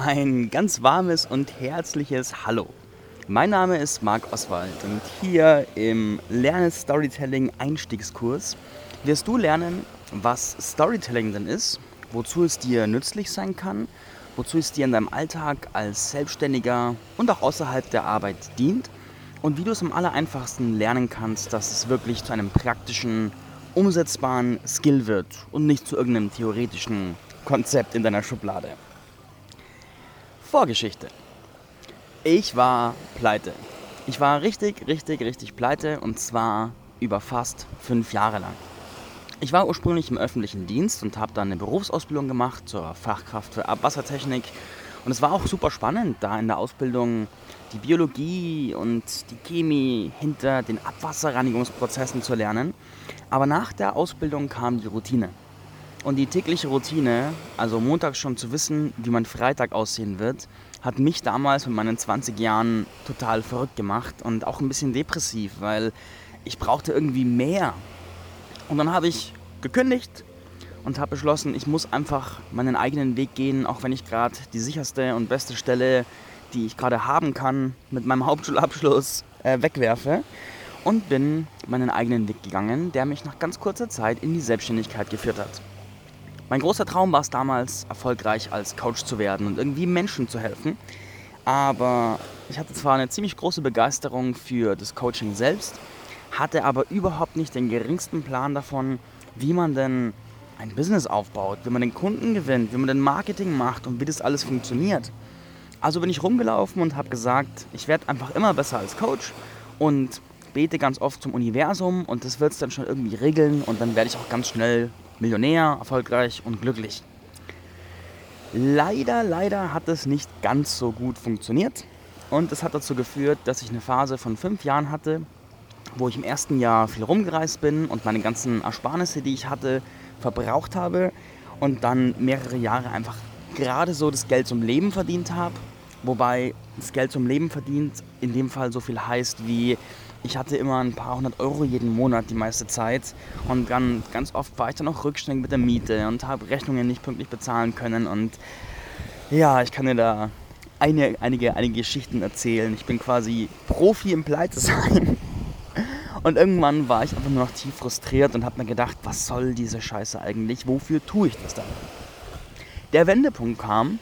Ein ganz warmes und herzliches Hallo. Mein Name ist Marc Oswald und hier im Lerne Storytelling Einstiegskurs wirst du lernen, was Storytelling denn ist, wozu es dir nützlich sein kann, wozu es dir in deinem Alltag als Selbstständiger und auch außerhalb der Arbeit dient und wie du es am allereinfachsten lernen kannst, dass es wirklich zu einem praktischen, umsetzbaren Skill wird und nicht zu irgendeinem theoretischen Konzept in deiner Schublade. Vorgeschichte. Ich war pleite. Ich war richtig, richtig, richtig pleite und zwar über fast fünf Jahre lang. Ich war ursprünglich im öffentlichen Dienst und habe dann eine Berufsausbildung gemacht zur Fachkraft für Abwassertechnik. Und es war auch super spannend, da in der Ausbildung die Biologie und die Chemie hinter den Abwasserreinigungsprozessen zu lernen. Aber nach der Ausbildung kam die Routine. Und die tägliche Routine, also montags schon zu wissen, wie mein Freitag aussehen wird, hat mich damals mit meinen 20 Jahren total verrückt gemacht und auch ein bisschen depressiv, weil ich brauchte irgendwie mehr. Und dann habe ich gekündigt und habe beschlossen, ich muss einfach meinen eigenen Weg gehen, auch wenn ich gerade die sicherste und beste Stelle, die ich gerade haben kann, mit meinem Hauptschulabschluss äh, wegwerfe und bin meinen eigenen Weg gegangen, der mich nach ganz kurzer Zeit in die Selbstständigkeit geführt hat. Mein großer Traum war es damals, erfolgreich als Coach zu werden und irgendwie Menschen zu helfen. Aber ich hatte zwar eine ziemlich große Begeisterung für das Coaching selbst, hatte aber überhaupt nicht den geringsten Plan davon, wie man denn ein Business aufbaut, wie man den Kunden gewinnt, wie man den Marketing macht und wie das alles funktioniert. Also bin ich rumgelaufen und habe gesagt, ich werde einfach immer besser als Coach und bete ganz oft zum Universum und das wird es dann schon irgendwie regeln und dann werde ich auch ganz schnell Millionär, erfolgreich und glücklich. Leider, leider hat es nicht ganz so gut funktioniert. Und es hat dazu geführt, dass ich eine Phase von fünf Jahren hatte, wo ich im ersten Jahr viel rumgereist bin und meine ganzen Ersparnisse, die ich hatte, verbraucht habe und dann mehrere Jahre einfach gerade so das Geld zum Leben verdient habe. Wobei das Geld zum Leben verdient in dem Fall so viel heißt wie ich hatte immer ein paar hundert Euro jeden Monat die meiste Zeit und dann ganz oft war ich dann auch rückständig mit der Miete und habe Rechnungen nicht pünktlich bezahlen können und ja, ich kann dir da eine, einige, einige Geschichten erzählen. Ich bin quasi Profi im Pleite sein. Und irgendwann war ich einfach nur noch tief frustriert und habe mir gedacht, was soll diese Scheiße eigentlich? Wofür tue ich das dann? Der Wendepunkt kam,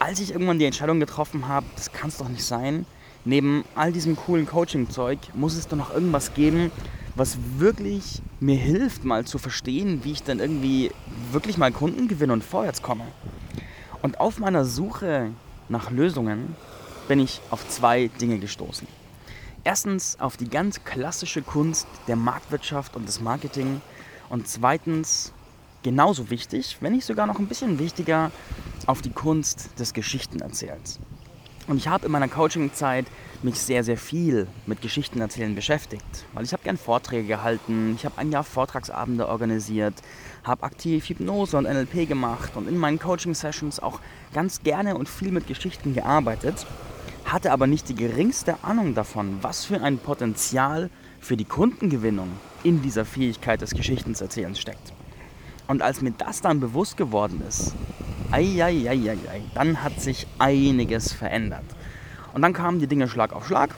als ich irgendwann die Entscheidung getroffen habe, das kann es doch nicht sein neben all diesem coolen Coaching-Zeug muss es doch noch irgendwas geben, was wirklich mir hilft, mal zu verstehen, wie ich dann irgendwie wirklich mal Kunden gewinne und vorwärts komme. Und auf meiner Suche nach Lösungen bin ich auf zwei Dinge gestoßen. Erstens auf die ganz klassische Kunst der Marktwirtschaft und des Marketing und zweitens genauso wichtig, wenn nicht sogar noch ein bisschen wichtiger, auf die Kunst des Geschichtenerzählens. Und ich habe in meiner Coaching-Zeit mich sehr, sehr viel mit Geschichten erzählen beschäftigt. Weil ich habe gern Vorträge gehalten, ich habe ein Jahr Vortragsabende organisiert, habe aktiv Hypnose und NLP gemacht und in meinen Coaching-Sessions auch ganz gerne und viel mit Geschichten gearbeitet, hatte aber nicht die geringste Ahnung davon, was für ein Potenzial für die Kundengewinnung in dieser Fähigkeit des Geschichtenerzählens steckt. Und als mir das dann bewusst geworden ist, Eieieiei, dann hat sich einiges verändert. Und dann kamen die Dinge Schlag auf Schlag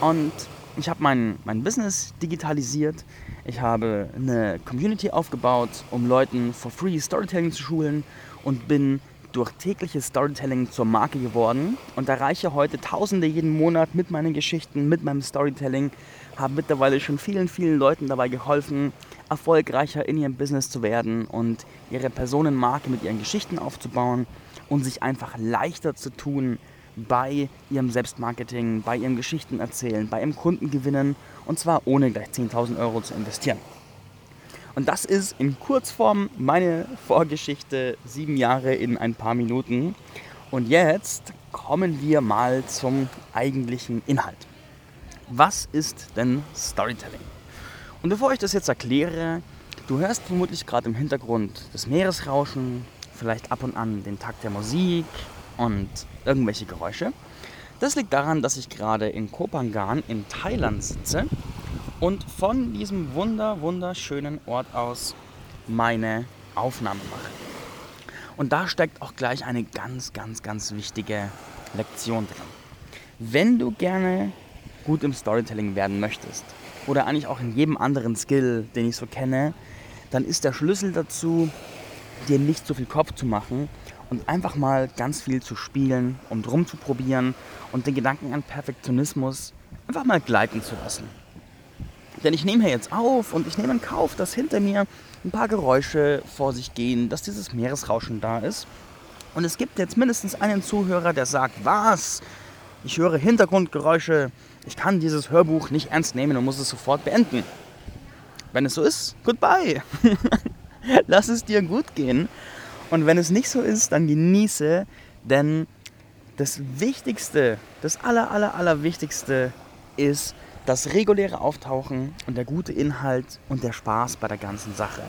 und ich habe mein, mein Business digitalisiert. Ich habe eine Community aufgebaut, um Leuten for free Storytelling zu schulen und bin durch tägliches Storytelling zur Marke geworden und erreiche heute Tausende jeden Monat mit meinen Geschichten, mit meinem Storytelling. Habe mittlerweile schon vielen, vielen Leuten dabei geholfen, erfolgreicher in ihrem Business zu werden und ihre Personenmarke mit ihren Geschichten aufzubauen und sich einfach leichter zu tun bei ihrem Selbstmarketing, bei ihrem Geschichtenerzählen, bei ihrem Kundengewinnen und zwar ohne gleich 10.000 Euro zu investieren. Und das ist in Kurzform meine Vorgeschichte, sieben Jahre in ein paar Minuten. Und jetzt kommen wir mal zum eigentlichen Inhalt. Was ist denn Storytelling? Und bevor ich das jetzt erkläre, du hörst vermutlich gerade im Hintergrund das Meeresrauschen, vielleicht ab und an den Takt der Musik und irgendwelche Geräusche. Das liegt daran, dass ich gerade in Kopangan in Thailand sitze und von diesem wunder wunderschönen Ort aus meine Aufnahme mache. Und da steckt auch gleich eine ganz, ganz, ganz wichtige Lektion drin. Wenn du gerne gut im Storytelling werden möchtest, oder eigentlich auch in jedem anderen Skill, den ich so kenne, dann ist der Schlüssel dazu, dir nicht so viel Kopf zu machen und einfach mal ganz viel zu spielen und rumzuprobieren und den Gedanken an Perfektionismus einfach mal gleiten zu lassen. Denn ich nehme hier jetzt auf und ich nehme in Kauf, dass hinter mir ein paar Geräusche vor sich gehen, dass dieses Meeresrauschen da ist. Und es gibt jetzt mindestens einen Zuhörer, der sagt, was? Ich höre Hintergrundgeräusche. Ich kann dieses Hörbuch nicht ernst nehmen und muss es sofort beenden. Wenn es so ist, goodbye. Lass es dir gut gehen. Und wenn es nicht so ist, dann genieße, denn das Wichtigste, das aller, aller, aller Wichtigste ist das reguläre Auftauchen und der gute Inhalt und der Spaß bei der ganzen Sache.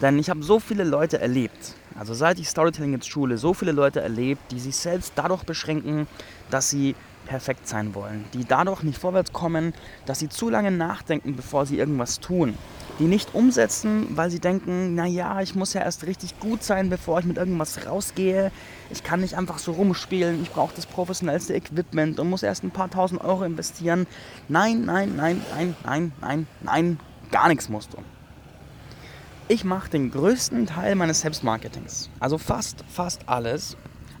Denn ich habe so viele Leute erlebt, also seit ich Storytelling jetzt schule, so viele Leute erlebt, die sich selbst dadurch beschränken, dass sie perfekt sein wollen, die dadurch nicht vorwärts kommen, dass sie zu lange nachdenken, bevor sie irgendwas tun, die nicht umsetzen, weil sie denken, naja, ich muss ja erst richtig gut sein, bevor ich mit irgendwas rausgehe. Ich kann nicht einfach so rumspielen, ich brauche das professionellste Equipment und muss erst ein paar tausend Euro investieren. Nein, nein, nein, nein, nein, nein, nein, gar nichts musst du. Ich mache den größten Teil meines Selbstmarketings, also fast, fast alles,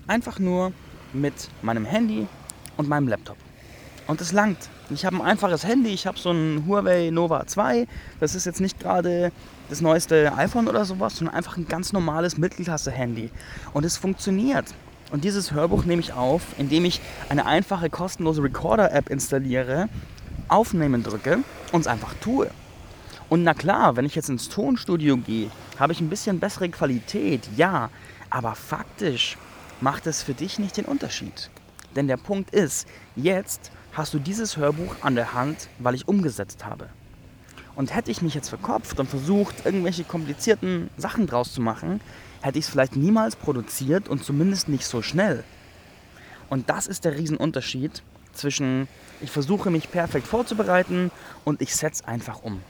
einfach nur mit meinem Handy und meinem Laptop. Und es langt. Ich habe ein einfaches Handy, ich habe so ein Huawei Nova 2. Das ist jetzt nicht gerade das neueste iPhone oder sowas, sondern einfach ein ganz normales Mittelklasse-Handy. Und es funktioniert. Und dieses Hörbuch nehme ich auf, indem ich eine einfache kostenlose Recorder-App installiere, aufnehmen drücke und es einfach tue. Und na klar, wenn ich jetzt ins Tonstudio gehe, habe ich ein bisschen bessere Qualität, ja, aber faktisch macht es für dich nicht den Unterschied. Denn der Punkt ist, jetzt hast du dieses Hörbuch an der Hand, weil ich umgesetzt habe. Und hätte ich mich jetzt verkopft und versucht, irgendwelche komplizierten Sachen draus zu machen, hätte ich es vielleicht niemals produziert und zumindest nicht so schnell. Und das ist der Riesenunterschied zwischen ich versuche mich perfekt vorzubereiten und ich setze einfach um.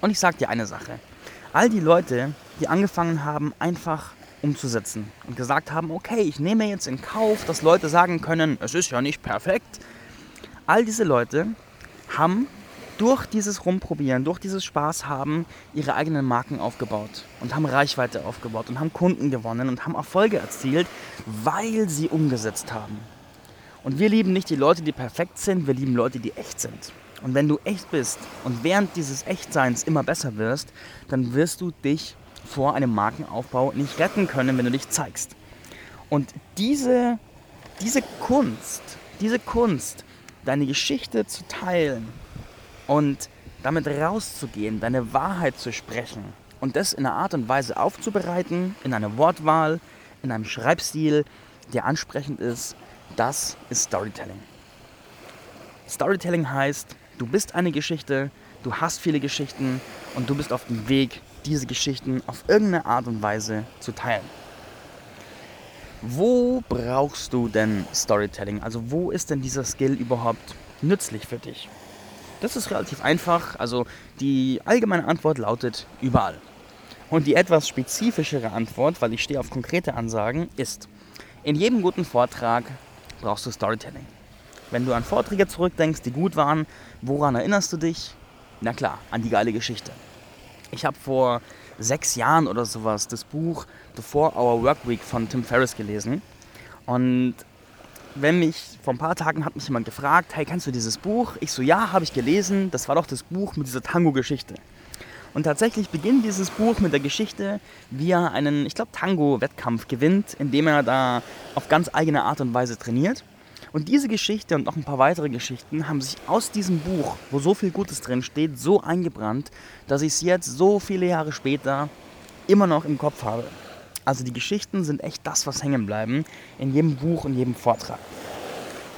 Und ich sage dir eine Sache. All die Leute, die angefangen haben, einfach umzusetzen und gesagt haben, okay, ich nehme jetzt in Kauf, dass Leute sagen können, es ist ja nicht perfekt. All diese Leute haben durch dieses Rumprobieren, durch dieses Spaß haben, ihre eigenen Marken aufgebaut und haben Reichweite aufgebaut und haben Kunden gewonnen und haben Erfolge erzielt, weil sie umgesetzt haben. Und wir lieben nicht die Leute, die perfekt sind, wir lieben Leute, die echt sind. Und wenn du echt bist und während dieses Echtseins immer besser wirst, dann wirst du dich vor einem Markenaufbau nicht retten können, wenn du dich zeigst. Und diese, diese Kunst, diese Kunst, deine Geschichte zu teilen und damit rauszugehen, deine Wahrheit zu sprechen und das in einer Art und Weise aufzubereiten, in einer Wortwahl, in einem Schreibstil, der ansprechend ist, das ist Storytelling. Storytelling heißt, Du bist eine Geschichte, du hast viele Geschichten und du bist auf dem Weg, diese Geschichten auf irgendeine Art und Weise zu teilen. Wo brauchst du denn Storytelling? Also wo ist denn dieser Skill überhaupt nützlich für dich? Das ist relativ einfach. Also die allgemeine Antwort lautet überall. Und die etwas spezifischere Antwort, weil ich stehe auf konkrete Ansagen, ist, in jedem guten Vortrag brauchst du Storytelling. Wenn du an Vorträge zurückdenkst, die gut waren, woran erinnerst du dich? Na klar, an die geile Geschichte. Ich habe vor sechs Jahren oder sowas das Buch The Four Hour Work Week von Tim Ferriss gelesen. Und wenn mich, vor ein paar Tagen hat mich jemand gefragt, hey, kennst du dieses Buch? Ich so, ja, habe ich gelesen. Das war doch das Buch mit dieser Tango-Geschichte. Und tatsächlich beginnt dieses Buch mit der Geschichte, wie er einen, ich glaube, Tango-Wettkampf gewinnt, indem er da auf ganz eigene Art und Weise trainiert. Und diese Geschichte und noch ein paar weitere Geschichten haben sich aus diesem Buch, wo so viel Gutes drin steht, so eingebrannt, dass ich es jetzt so viele Jahre später immer noch im Kopf habe. Also die Geschichten sind echt das, was hängen bleiben in jedem Buch und jedem Vortrag.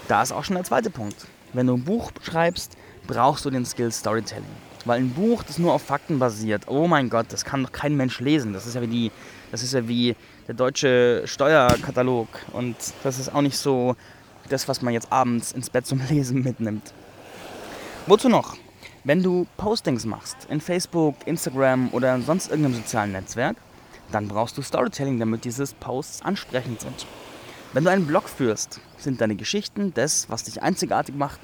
Da ist auch schon der zweite Punkt. Wenn du ein Buch schreibst, brauchst du den Skill Storytelling. Weil ein Buch, das nur auf Fakten basiert, oh mein Gott, das kann doch kein Mensch lesen. Das ist ja wie, die, das ist ja wie der deutsche Steuerkatalog. Und das ist auch nicht so das, was man jetzt abends ins Bett zum Lesen mitnimmt. Wozu noch? Wenn du Postings machst in Facebook, Instagram oder sonst irgendeinem sozialen Netzwerk, dann brauchst du Storytelling, damit diese Posts ansprechend sind. Wenn du einen Blog führst, sind deine Geschichten das, was dich einzigartig macht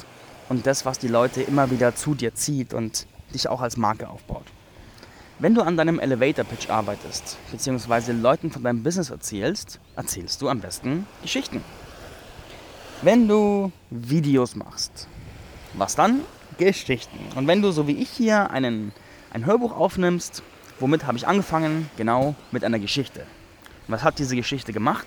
und das, was die Leute immer wieder zu dir zieht und dich auch als Marke aufbaut. Wenn du an deinem Elevator Pitch arbeitest, beziehungsweise Leuten von deinem Business erzählst, erzählst du am besten Geschichten. Wenn du Videos machst, was dann? Geschichten. Und wenn du, so wie ich hier, einen, ein Hörbuch aufnimmst, womit habe ich angefangen? Genau, mit einer Geschichte. was hat diese Geschichte gemacht?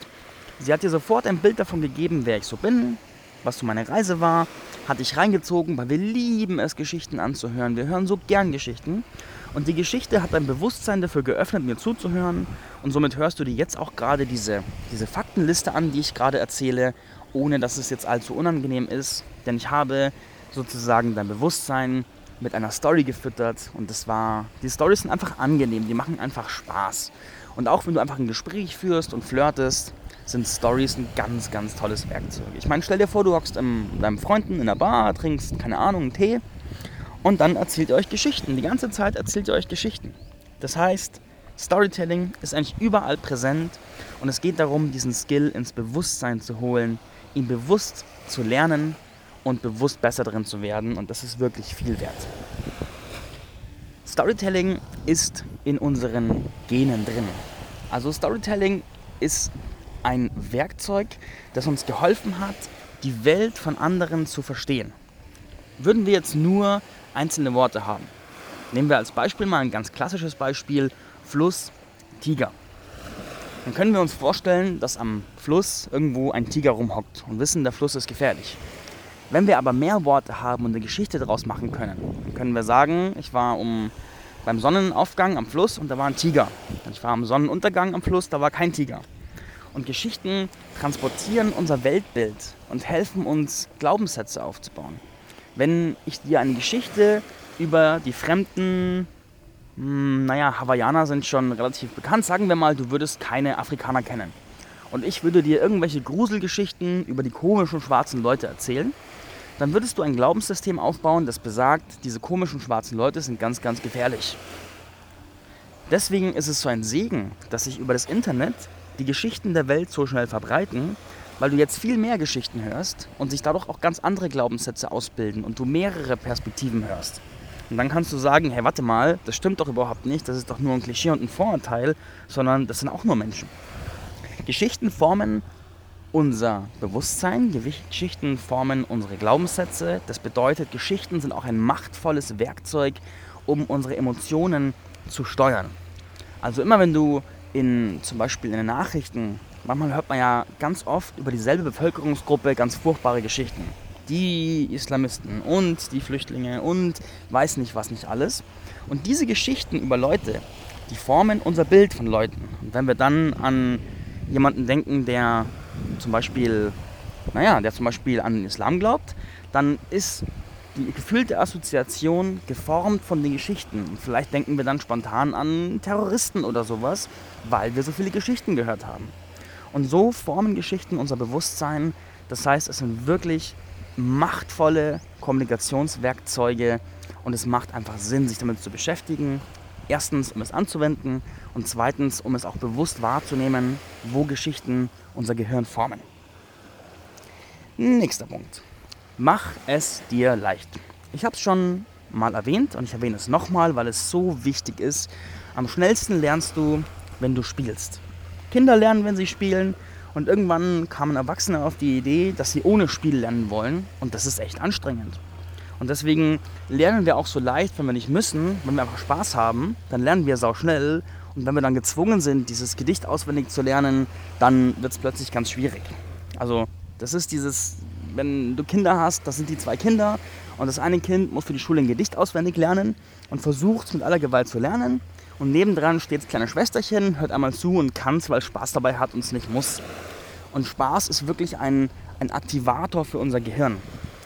Sie hat dir sofort ein Bild davon gegeben, wer ich so bin, was so meine Reise war, hat dich reingezogen, weil wir lieben es, Geschichten anzuhören. Wir hören so gern Geschichten. Und die Geschichte hat dein Bewusstsein dafür geöffnet, mir zuzuhören. Und somit hörst du dir jetzt auch gerade diese, diese Faktenliste an, die ich gerade erzähle, ohne dass es jetzt allzu unangenehm ist. Denn ich habe sozusagen dein Bewusstsein mit einer Story gefüttert und das war, die Storys sind einfach angenehm, die machen einfach Spaß. Und auch wenn du einfach ein Gespräch führst und flirtest, sind Stories ein ganz, ganz tolles Werkzeug. Ich meine, stell dir vor, du hockst mit deinem Freunden in der Bar, trinkst, keine Ahnung, einen Tee und dann erzählt ihr euch Geschichten. Die ganze Zeit erzählt ihr euch Geschichten. Das heißt, Storytelling ist eigentlich überall präsent und es geht darum, diesen Skill ins Bewusstsein zu holen, ihn bewusst zu lernen und bewusst besser drin zu werden und das ist wirklich viel wert. Storytelling ist in unseren Genen drin. Also Storytelling ist ein Werkzeug, das uns geholfen hat, die Welt von anderen zu verstehen. Würden wir jetzt nur einzelne Worte haben. Nehmen wir als Beispiel mal ein ganz klassisches Beispiel, Fluss, Tiger. Dann können wir uns vorstellen, dass am Fluss irgendwo ein Tiger rumhockt und wissen, der Fluss ist gefährlich. Wenn wir aber mehr Worte haben und eine Geschichte daraus machen können, können wir sagen, ich war um, beim Sonnenaufgang am Fluss und da war ein Tiger. Ich war am Sonnenuntergang am Fluss, da war kein Tiger. Und Geschichten transportieren unser Weltbild und helfen uns, Glaubenssätze aufzubauen wenn ich dir eine Geschichte über die fremden, hm, naja, Hawaiianer sind schon relativ bekannt, sagen wir mal, du würdest keine Afrikaner kennen. Und ich würde dir irgendwelche Gruselgeschichten über die komischen schwarzen Leute erzählen, dann würdest du ein Glaubenssystem aufbauen, das besagt, diese komischen schwarzen Leute sind ganz, ganz gefährlich. Deswegen ist es so ein Segen, dass sich über das Internet die Geschichten der Welt so schnell verbreiten, weil du jetzt viel mehr Geschichten hörst und sich dadurch auch ganz andere Glaubenssätze ausbilden und du mehrere Perspektiven hörst. Und dann kannst du sagen, hey, warte mal, das stimmt doch überhaupt nicht, das ist doch nur ein Klischee und ein Vorurteil, sondern das sind auch nur Menschen. Geschichten formen unser Bewusstsein, Geschichten formen unsere Glaubenssätze. Das bedeutet, Geschichten sind auch ein machtvolles Werkzeug, um unsere Emotionen zu steuern. Also immer wenn du in zum Beispiel in den Nachrichten manchmal hört man ja ganz oft über dieselbe Bevölkerungsgruppe ganz furchtbare Geschichten. Die Islamisten und die Flüchtlinge und weiß nicht was nicht alles. Und diese Geschichten über Leute, die formen unser Bild von Leuten. Und wenn wir dann an jemanden denken, der zum Beispiel, naja, der zum Beispiel an den Islam glaubt, dann ist die gefühlte Assoziation geformt von den Geschichten. Und vielleicht denken wir dann spontan an Terroristen oder sowas, weil wir so viele Geschichten gehört haben. Und so formen Geschichten unser Bewusstsein. Das heißt, es sind wirklich machtvolle Kommunikationswerkzeuge und es macht einfach Sinn, sich damit zu beschäftigen. Erstens, um es anzuwenden und zweitens, um es auch bewusst wahrzunehmen, wo Geschichten unser Gehirn formen. Nächster Punkt. Mach es dir leicht. Ich habe es schon mal erwähnt und ich erwähne es nochmal, weil es so wichtig ist. Am schnellsten lernst du, wenn du spielst. Kinder lernen, wenn sie spielen. Und irgendwann kamen Erwachsene auf die Idee, dass sie ohne Spiel lernen wollen. Und das ist echt anstrengend. Und deswegen lernen wir auch so leicht, wenn wir nicht müssen, wenn wir einfach Spaß haben, dann lernen wir sau schnell. Und wenn wir dann gezwungen sind, dieses Gedicht auswendig zu lernen, dann wird es plötzlich ganz schwierig. Also das ist dieses, wenn du Kinder hast, das sind die zwei Kinder und das eine Kind muss für die Schule ein Gedicht auswendig lernen und versucht es mit aller Gewalt zu lernen und nebendran steht das kleine Schwesterchen, hört einmal zu und kann es, weil Spaß dabei hat und es nicht muss. Und Spaß ist wirklich ein, ein Aktivator für unser Gehirn.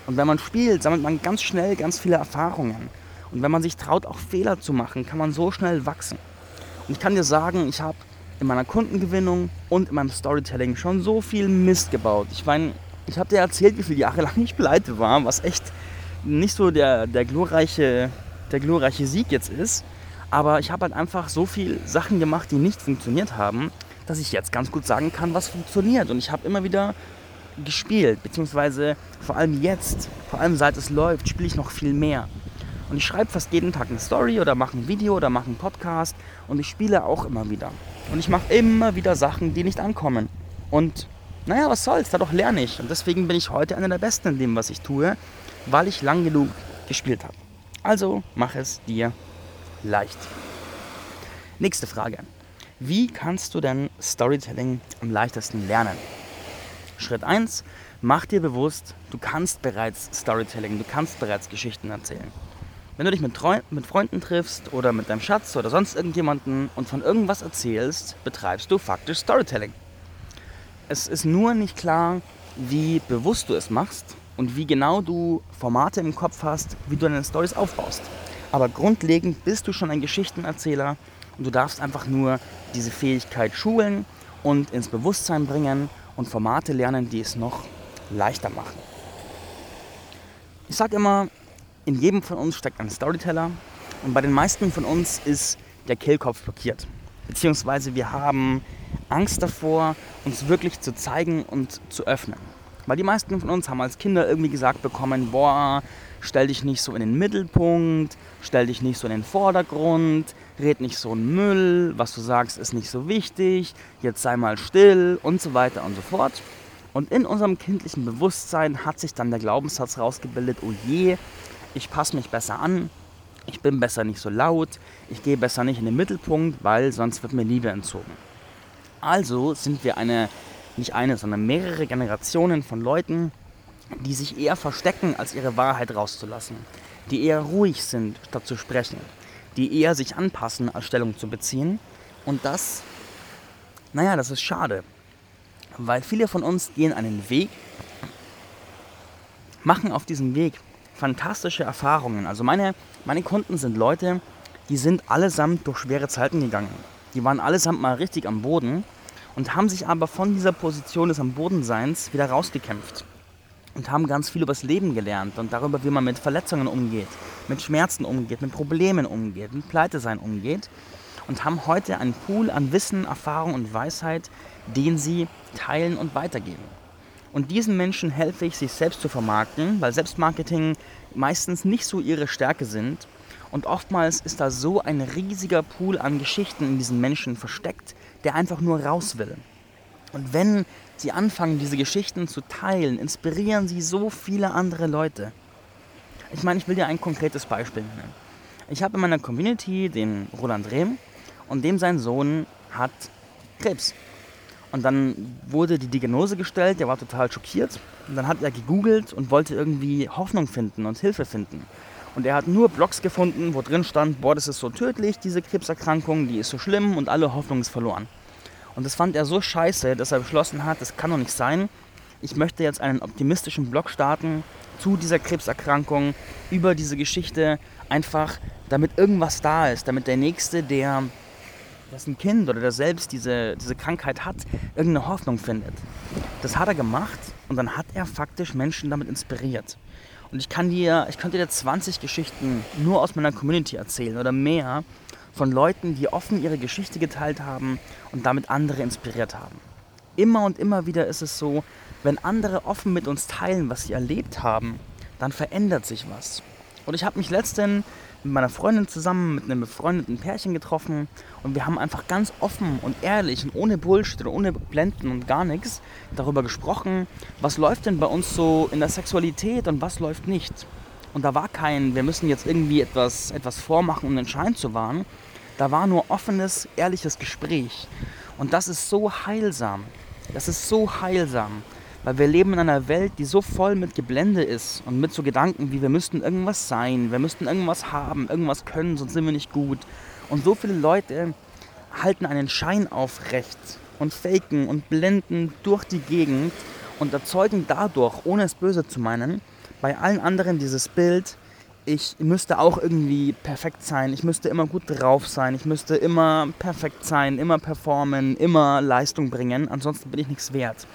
Und wenn man spielt, sammelt man ganz schnell ganz viele Erfahrungen. Und wenn man sich traut, auch Fehler zu machen, kann man so schnell wachsen. Und ich kann dir sagen, ich habe in meiner Kundengewinnung und in meinem Storytelling schon so viel Mist gebaut. Ich meine, ich habe dir erzählt, wie viele Jahre lang ich pleite war, was echt nicht so der, der, glorreiche, der glorreiche Sieg jetzt ist. Aber ich habe halt einfach so viele Sachen gemacht, die nicht funktioniert haben, dass ich jetzt ganz gut sagen kann, was funktioniert. Und ich habe immer wieder gespielt, beziehungsweise vor allem jetzt, vor allem seit es läuft, spiele ich noch viel mehr. Und ich schreibe fast jeden Tag eine Story oder mache ein Video oder mache einen Podcast und ich spiele auch immer wieder. Und ich mache immer wieder Sachen, die nicht ankommen. Und naja, was soll's, dadurch lerne ich. Und deswegen bin ich heute einer der Besten in dem, was ich tue, weil ich lang genug gespielt habe. Also mach es dir leicht. Nächste Frage. Wie kannst du denn Storytelling am leichtesten lernen? Schritt 1, mach dir bewusst, du kannst bereits Storytelling, du kannst bereits Geschichten erzählen. Wenn du dich mit, Treu mit Freunden triffst oder mit deinem Schatz oder sonst irgendjemanden und von irgendwas erzählst, betreibst du faktisch Storytelling. Es ist nur nicht klar, wie bewusst du es machst und wie genau du Formate im Kopf hast, wie du deine Stories aufbaust. Aber grundlegend bist du schon ein Geschichtenerzähler und du darfst einfach nur diese Fähigkeit schulen und ins Bewusstsein bringen und Formate lernen, die es noch leichter machen. Ich sage immer, in jedem von uns steckt ein Storyteller und bei den meisten von uns ist der Kehlkopf blockiert. Beziehungsweise wir haben Angst davor, uns wirklich zu zeigen und zu öffnen. Weil die meisten von uns haben als Kinder irgendwie gesagt bekommen, boah, stell dich nicht so in den Mittelpunkt, stell dich nicht so in den Vordergrund, red nicht so einen Müll, was du sagst ist nicht so wichtig, jetzt sei mal still und so weiter und so fort. Und in unserem kindlichen Bewusstsein hat sich dann der Glaubenssatz rausgebildet, oh je, ich passe mich besser an, ich bin besser nicht so laut, ich gehe besser nicht in den Mittelpunkt, weil sonst wird mir Liebe entzogen. Also sind wir eine, nicht eine, sondern mehrere Generationen von Leuten, die sich eher verstecken, als ihre Wahrheit rauszulassen, die eher ruhig sind, statt zu sprechen, die eher sich anpassen, als Stellung zu beziehen. Und das, naja, das ist schade, weil viele von uns gehen einen Weg, machen auf diesem Weg fantastische Erfahrungen. Also meine, meine Kunden sind Leute, die sind allesamt durch schwere Zeiten gegangen. Die waren allesamt mal richtig am Boden und haben sich aber von dieser Position des am Bodenseins wieder rausgekämpft und haben ganz viel über das Leben gelernt und darüber, wie man mit Verletzungen umgeht, mit Schmerzen umgeht, mit Problemen umgeht, mit Pleitesein umgeht und haben heute einen Pool an Wissen, Erfahrung und Weisheit, den sie teilen und weitergeben. Und diesen Menschen helfe ich, sich selbst zu vermarkten, weil Selbstmarketing meistens nicht so ihre Stärke sind. Und oftmals ist da so ein riesiger Pool an Geschichten in diesen Menschen versteckt, der einfach nur raus will. Und wenn sie anfangen, diese Geschichten zu teilen, inspirieren sie so viele andere Leute. Ich meine, ich will dir ein konkretes Beispiel nennen. Ich habe in meiner Community den Roland Rehm und dem sein Sohn hat Krebs. Und dann wurde die Diagnose gestellt, der war total schockiert. Und dann hat er gegoogelt und wollte irgendwie Hoffnung finden und Hilfe finden. Und er hat nur Blogs gefunden, wo drin stand, boah, das ist so tödlich, diese Krebserkrankung, die ist so schlimm und alle Hoffnung ist verloren. Und das fand er so scheiße, dass er beschlossen hat, das kann doch nicht sein. Ich möchte jetzt einen optimistischen Blog starten zu dieser Krebserkrankung, über diese Geschichte, einfach damit irgendwas da ist, damit der Nächste, der dessen Kind oder der selbst diese, diese Krankheit hat, irgendeine Hoffnung findet. Das hat er gemacht und dann hat er faktisch Menschen damit inspiriert. Und ich kann dir, ich könnte dir 20 Geschichten nur aus meiner Community erzählen oder mehr von Leuten, die offen ihre Geschichte geteilt haben und damit andere inspiriert haben. Immer und immer wieder ist es so, wenn andere offen mit uns teilen, was sie erlebt haben, dann verändert sich was. Und ich habe mich letztens mit meiner Freundin zusammen mit einem befreundeten Pärchen getroffen und wir haben einfach ganz offen und ehrlich und ohne Bullshit und ohne Blenden und gar nichts darüber gesprochen, was läuft denn bei uns so in der Sexualität und was läuft nicht. Und da war kein, wir müssen jetzt irgendwie etwas, etwas vormachen, um den Schein zu wahren. Da war nur offenes, ehrliches Gespräch. Und das ist so heilsam. Das ist so heilsam. Weil wir leben in einer Welt, die so voll mit Geblende ist und mit so Gedanken wie wir müssten irgendwas sein, wir müssten irgendwas haben, irgendwas können, sonst sind wir nicht gut. Und so viele Leute halten einen Schein aufrecht und faken und blenden durch die Gegend und erzeugen dadurch, ohne es böse zu meinen, bei allen anderen dieses Bild, ich müsste auch irgendwie perfekt sein, ich müsste immer gut drauf sein, ich müsste immer perfekt sein, immer performen, immer Leistung bringen, ansonsten bin ich nichts wert.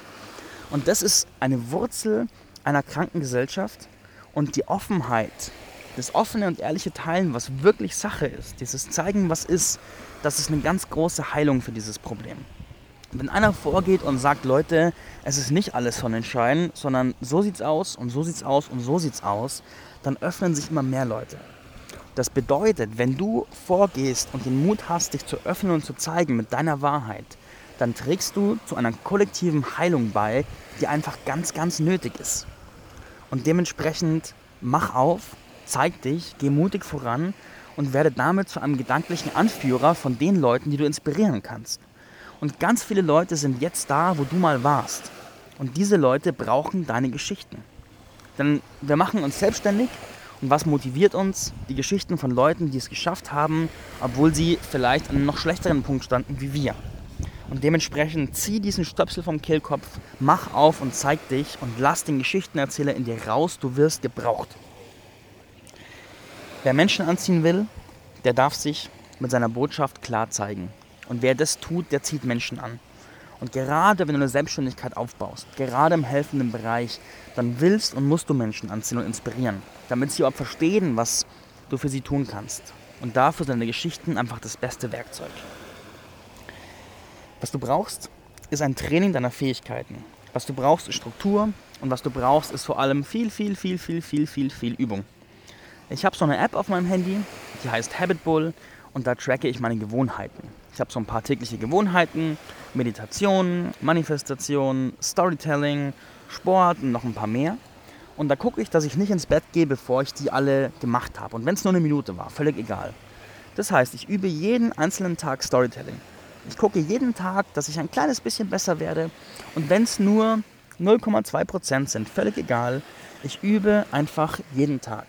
Und das ist eine Wurzel einer kranken Gesellschaft. Und die Offenheit das offene und ehrliche Teilen, was wirklich Sache ist, dieses Zeigen, was ist, das ist eine ganz große Heilung für dieses Problem. Wenn einer vorgeht und sagt, Leute, es ist nicht alles von Sonnenschein, sondern so sieht's aus und so sieht's aus und so sieht's aus, dann öffnen sich immer mehr Leute. Das bedeutet, wenn du vorgehst und den Mut hast, dich zu öffnen und zu zeigen mit deiner Wahrheit, dann trägst du zu einer kollektiven Heilung bei, die einfach ganz, ganz nötig ist. Und dementsprechend mach auf, zeig dich, geh mutig voran und werde damit zu einem gedanklichen Anführer von den Leuten, die du inspirieren kannst. Und ganz viele Leute sind jetzt da, wo du mal warst. Und diese Leute brauchen deine Geschichten. Denn wir machen uns selbstständig und was motiviert uns? Die Geschichten von Leuten, die es geschafft haben, obwohl sie vielleicht an einem noch schlechteren Punkt standen wie wir. Und dementsprechend zieh diesen Stöpsel vom Kehlkopf, mach auf und zeig dich und lass den Geschichtenerzähler in dir raus, du wirst gebraucht. Wer Menschen anziehen will, der darf sich mit seiner Botschaft klar zeigen. Und wer das tut, der zieht Menschen an. Und gerade wenn du eine Selbstständigkeit aufbaust, gerade im helfenden Bereich, dann willst und musst du Menschen anziehen und inspirieren, damit sie auch verstehen, was du für sie tun kannst. Und dafür sind deine Geschichten einfach das beste Werkzeug. Was du brauchst, ist ein Training deiner Fähigkeiten. Was du brauchst, ist Struktur und was du brauchst, ist vor allem viel, viel, viel, viel, viel, viel, viel Übung. Ich habe so eine App auf meinem Handy, die heißt Habit Bull und da tracke ich meine Gewohnheiten. Ich habe so ein paar tägliche Gewohnheiten, Meditation, Manifestation, Storytelling, Sport und noch ein paar mehr. Und da gucke ich, dass ich nicht ins Bett gehe, bevor ich die alle gemacht habe. Und wenn es nur eine Minute war, völlig egal. Das heißt, ich übe jeden einzelnen Tag Storytelling. Ich gucke jeden Tag, dass ich ein kleines bisschen besser werde. Und wenn es nur 0,2% sind, völlig egal. Ich übe einfach jeden Tag.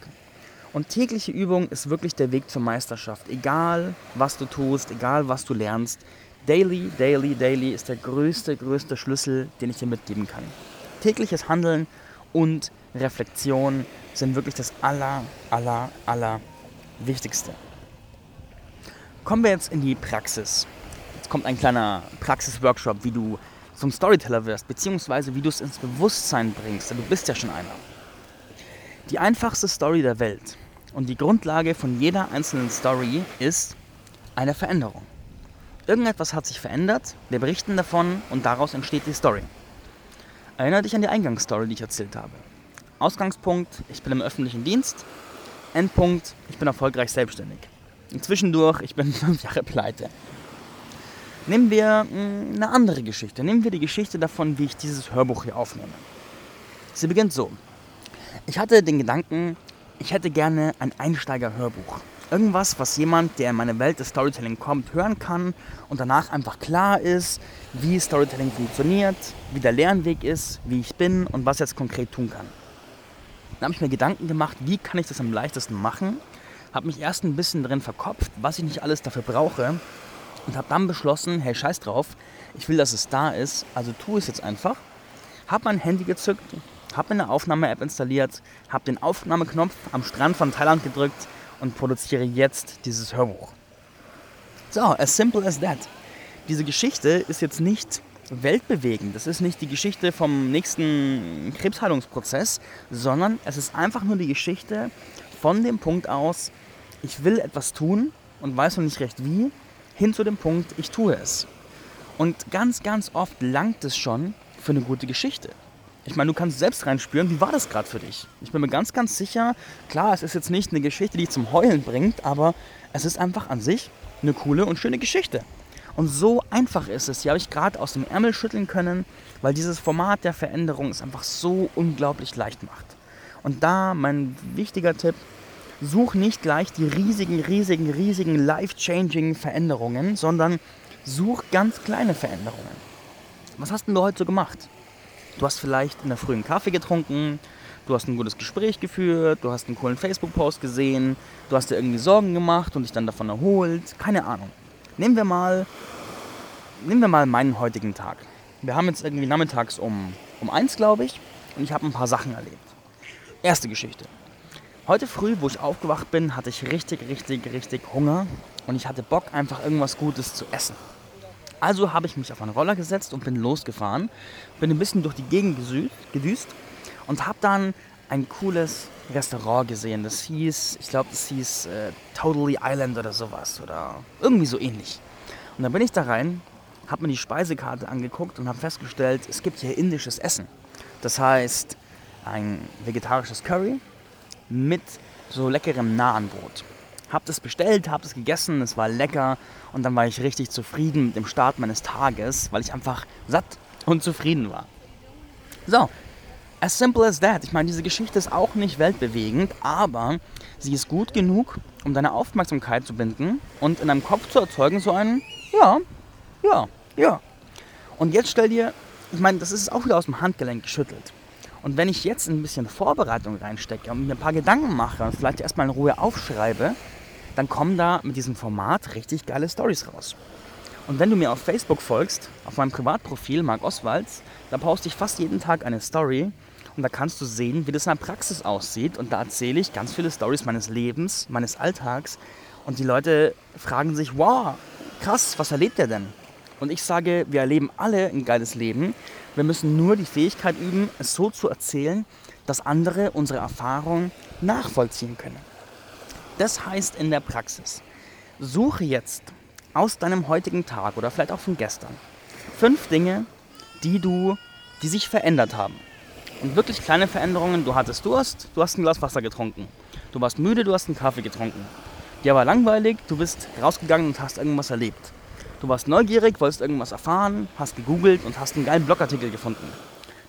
Und tägliche Übung ist wirklich der Weg zur Meisterschaft. Egal, was du tust, egal, was du lernst. Daily, daily, daily ist der größte, größte Schlüssel, den ich dir mitgeben kann. Tägliches Handeln und Reflexion sind wirklich das aller, aller, aller Wichtigste. Kommen wir jetzt in die Praxis. Jetzt kommt ein kleiner Praxisworkshop, wie du zum Storyteller wirst, beziehungsweise wie du es ins Bewusstsein bringst, denn du bist ja schon einer. Die einfachste Story der Welt und die Grundlage von jeder einzelnen Story ist eine Veränderung. Irgendetwas hat sich verändert, wir berichten davon und daraus entsteht die Story. Erinnere dich an die Eingangsstory, die ich erzählt habe. Ausgangspunkt, ich bin im öffentlichen Dienst. Endpunkt, ich bin erfolgreich selbstständig. Zwischendurch, ich bin fünf Jahre pleite. Nehmen wir hm, eine andere Geschichte. Nehmen wir die Geschichte davon, wie ich dieses Hörbuch hier aufnehme. Sie beginnt so. Ich hatte den Gedanken, ich hätte gerne ein Einsteiger-Hörbuch. Irgendwas, was jemand, der in meine Welt des Storytelling kommt, hören kann und danach einfach klar ist, wie Storytelling funktioniert, wie der Lernweg ist, wie ich bin und was ich jetzt konkret tun kann. Dann habe ich mir Gedanken gemacht, wie kann ich das am leichtesten machen, habe mich erst ein bisschen drin verkopft, was ich nicht alles dafür brauche und habe dann beschlossen, hey, scheiß drauf, ich will, dass es da ist, also tue es jetzt einfach. Habe mein Handy gezückt, habe eine Aufnahme-App installiert, habe den Aufnahmeknopf am Strand von Thailand gedrückt und produziere jetzt dieses Hörbuch. So, as simple as that. Diese Geschichte ist jetzt nicht weltbewegend. Das ist nicht die Geschichte vom nächsten Krebsheilungsprozess, sondern es ist einfach nur die Geschichte von dem Punkt aus, ich will etwas tun und weiß noch nicht recht wie, hin zu dem Punkt, ich tue es. Und ganz, ganz oft langt es schon für eine gute Geschichte. Ich meine, du kannst selbst reinspüren, wie war das gerade für dich? Ich bin mir ganz, ganz sicher, klar, es ist jetzt nicht eine Geschichte, die zum Heulen bringt, aber es ist einfach an sich eine coole und schöne Geschichte. Und so einfach ist es. Die habe ich gerade aus dem Ärmel schütteln können, weil dieses Format der Veränderung es einfach so unglaublich leicht macht. Und da mein wichtiger Tipp, such nicht gleich die riesigen, riesigen, riesigen, life-changing Veränderungen, sondern such ganz kleine Veränderungen. Was hast denn du heute so gemacht? Du hast vielleicht in der frühen Kaffee getrunken, du hast ein gutes Gespräch geführt, du hast einen coolen Facebook-Post gesehen, du hast dir irgendwie Sorgen gemacht und dich dann davon erholt, keine Ahnung. Nehmen wir mal, nehmen wir mal meinen heutigen Tag. Wir haben jetzt irgendwie nachmittags um, um eins, glaube ich, und ich habe ein paar Sachen erlebt. Erste Geschichte. Heute früh, wo ich aufgewacht bin, hatte ich richtig, richtig, richtig Hunger und ich hatte Bock, einfach irgendwas Gutes zu essen. Also habe ich mich auf einen Roller gesetzt und bin losgefahren, bin ein bisschen durch die Gegend gedüst und habe dann ein cooles Restaurant gesehen. Das hieß, ich glaube, das hieß äh, Totally Island oder sowas oder irgendwie so ähnlich. Und dann bin ich da rein, habe mir die Speisekarte angeguckt und habe festgestellt, es gibt hier indisches Essen. Das heißt, ein vegetarisches Curry mit so leckerem Nahenbrot. Hab das bestellt, hab das gegessen, es war lecker und dann war ich richtig zufrieden mit dem Start meines Tages, weil ich einfach satt und zufrieden war. So, as simple as that. Ich meine, diese Geschichte ist auch nicht weltbewegend, aber sie ist gut genug, um deine Aufmerksamkeit zu binden und in deinem Kopf zu erzeugen so ein Ja, ja, ja. Und jetzt stell dir, ich meine, das ist auch wieder aus dem Handgelenk geschüttelt. Und wenn ich jetzt ein bisschen Vorbereitung reinstecke und mir ein paar Gedanken mache und vielleicht erstmal in Ruhe aufschreibe, dann kommen da mit diesem Format richtig geile Stories raus. Und wenn du mir auf Facebook folgst, auf meinem Privatprofil Marc Oswalds, da poste ich fast jeden Tag eine Story und da kannst du sehen, wie das in der Praxis aussieht. Und da erzähle ich ganz viele Stories meines Lebens, meines Alltags. Und die Leute fragen sich, wow, krass, was erlebt er denn? Und ich sage, wir erleben alle ein geiles Leben. Wir müssen nur die Fähigkeit üben, es so zu erzählen, dass andere unsere Erfahrung nachvollziehen können. Das heißt in der Praxis, suche jetzt aus deinem heutigen Tag oder vielleicht auch von gestern fünf Dinge, die du, die sich verändert haben. Und wirklich kleine Veränderungen. Du hattest Durst, du hast ein Glas Wasser getrunken. Du warst müde, du hast einen Kaffee getrunken. Dir war langweilig, du bist rausgegangen und hast irgendwas erlebt. Du warst neugierig, wolltest irgendwas erfahren, hast gegoogelt und hast einen geilen Blogartikel gefunden.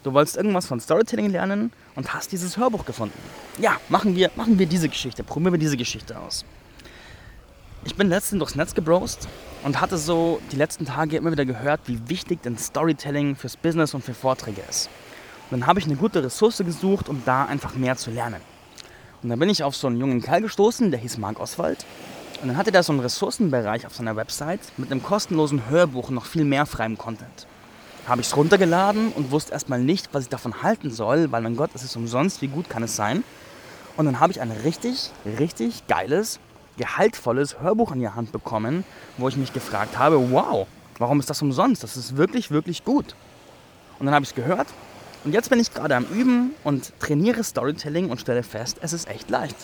Du wolltest irgendwas von Storytelling lernen und hast dieses Hörbuch gefunden. Ja, machen wir, machen wir diese Geschichte, probieren wir diese Geschichte aus. Ich bin letztens durchs Netz gebrost und hatte so die letzten Tage immer wieder gehört, wie wichtig denn Storytelling fürs Business und für Vorträge ist. Und dann habe ich eine gute Ressource gesucht, um da einfach mehr zu lernen. Und dann bin ich auf so einen jungen Kerl gestoßen, der hieß Marc Oswald. Und dann hatte der so einen Ressourcenbereich auf seiner Website mit einem kostenlosen Hörbuch und noch viel mehr freiem Content habe ich es runtergeladen und wusste erstmal nicht, was ich davon halten soll, weil mein Gott, es ist umsonst, wie gut kann es sein? Und dann habe ich ein richtig, richtig geiles, gehaltvolles Hörbuch in die Hand bekommen, wo ich mich gefragt habe, wow, warum ist das umsonst? Das ist wirklich, wirklich gut. Und dann habe ich es gehört und jetzt bin ich gerade am Üben und trainiere Storytelling und stelle fest, es ist echt leicht.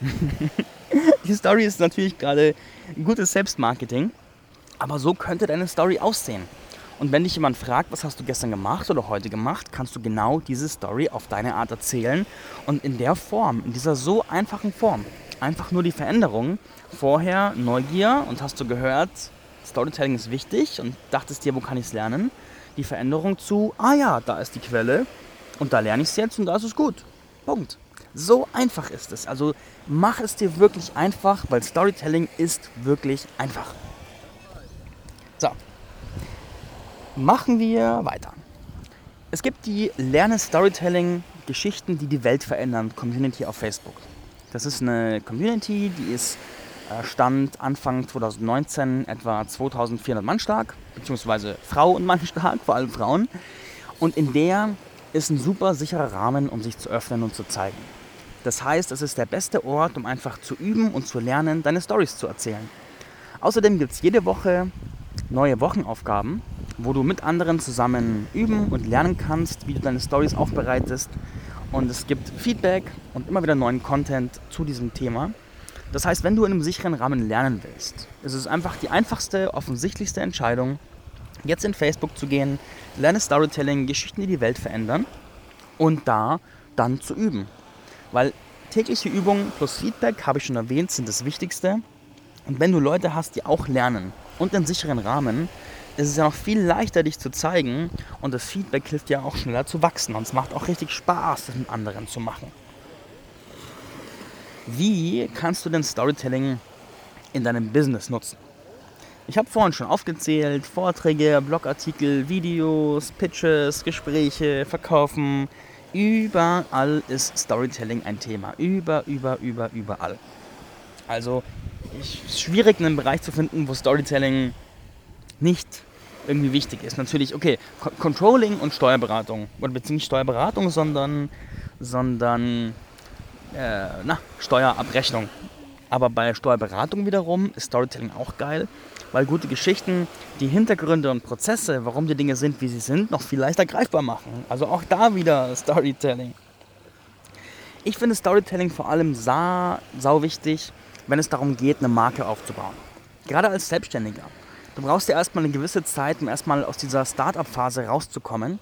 die Story ist natürlich gerade gutes Selbstmarketing, aber so könnte deine Story aussehen. Und wenn dich jemand fragt, was hast du gestern gemacht oder heute gemacht, kannst du genau diese Story auf deine Art erzählen und in der Form, in dieser so einfachen Form, einfach nur die Veränderung. Vorher Neugier und hast du gehört, Storytelling ist wichtig und dachtest dir, wo kann ich es lernen? Die Veränderung zu, ah ja, da ist die Quelle und da lerne ich es jetzt und da ist es gut. Punkt. So einfach ist es. Also mach es dir wirklich einfach, weil Storytelling ist wirklich einfach. So, Machen wir weiter. Es gibt die Lerne Storytelling Geschichten, die die Welt verändern, Community auf Facebook. Das ist eine Community, die ist äh, Stand Anfang 2019 etwa 2400 Mann stark, beziehungsweise Frau und Mann stark, vor allem Frauen. Und in der ist ein super sicherer Rahmen, um sich zu öffnen und zu zeigen. Das heißt, es ist der beste Ort, um einfach zu üben und zu lernen, deine Stories zu erzählen. Außerdem gibt es jede Woche neue Wochenaufgaben, wo du mit anderen zusammen üben und lernen kannst, wie du deine Stories aufbereitest. Und es gibt Feedback und immer wieder neuen Content zu diesem Thema. Das heißt, wenn du in einem sicheren Rahmen lernen willst, ist es einfach die einfachste, offensichtlichste Entscheidung, jetzt in Facebook zu gehen, lerne Storytelling, Geschichten, die die Welt verändern und da dann zu üben. Weil tägliche Übungen plus Feedback, habe ich schon erwähnt, sind das Wichtigste. Und wenn du Leute hast, die auch lernen und einen sicheren Rahmen, ist es ja noch viel leichter, dich zu zeigen und das Feedback hilft ja auch schneller zu wachsen und es macht auch richtig Spaß, das mit anderen zu machen. Wie kannst du denn Storytelling in deinem Business nutzen? Ich habe vorhin schon aufgezählt, Vorträge, Blogartikel, Videos, Pitches, Gespräche, Verkaufen. Überall ist Storytelling ein Thema. Über, über, über, überall. Also schwierig, einen Bereich zu finden, wo Storytelling nicht irgendwie wichtig ist. Natürlich, okay, C Controlling und Steuerberatung. Oder beziehungsweise nicht Steuerberatung, sondern, sondern äh, na, Steuerabrechnung. Aber bei Steuerberatung wiederum ist Storytelling auch geil, weil gute Geschichten die Hintergründe und Prozesse, warum die Dinge sind, wie sie sind, noch viel leichter greifbar machen. Also auch da wieder Storytelling. Ich finde Storytelling vor allem sau, sau wichtig, wenn es darum geht, eine Marke aufzubauen. Gerade als Selbstständiger. Du brauchst ja erstmal eine gewisse Zeit, um erstmal aus dieser Startup-Phase rauszukommen.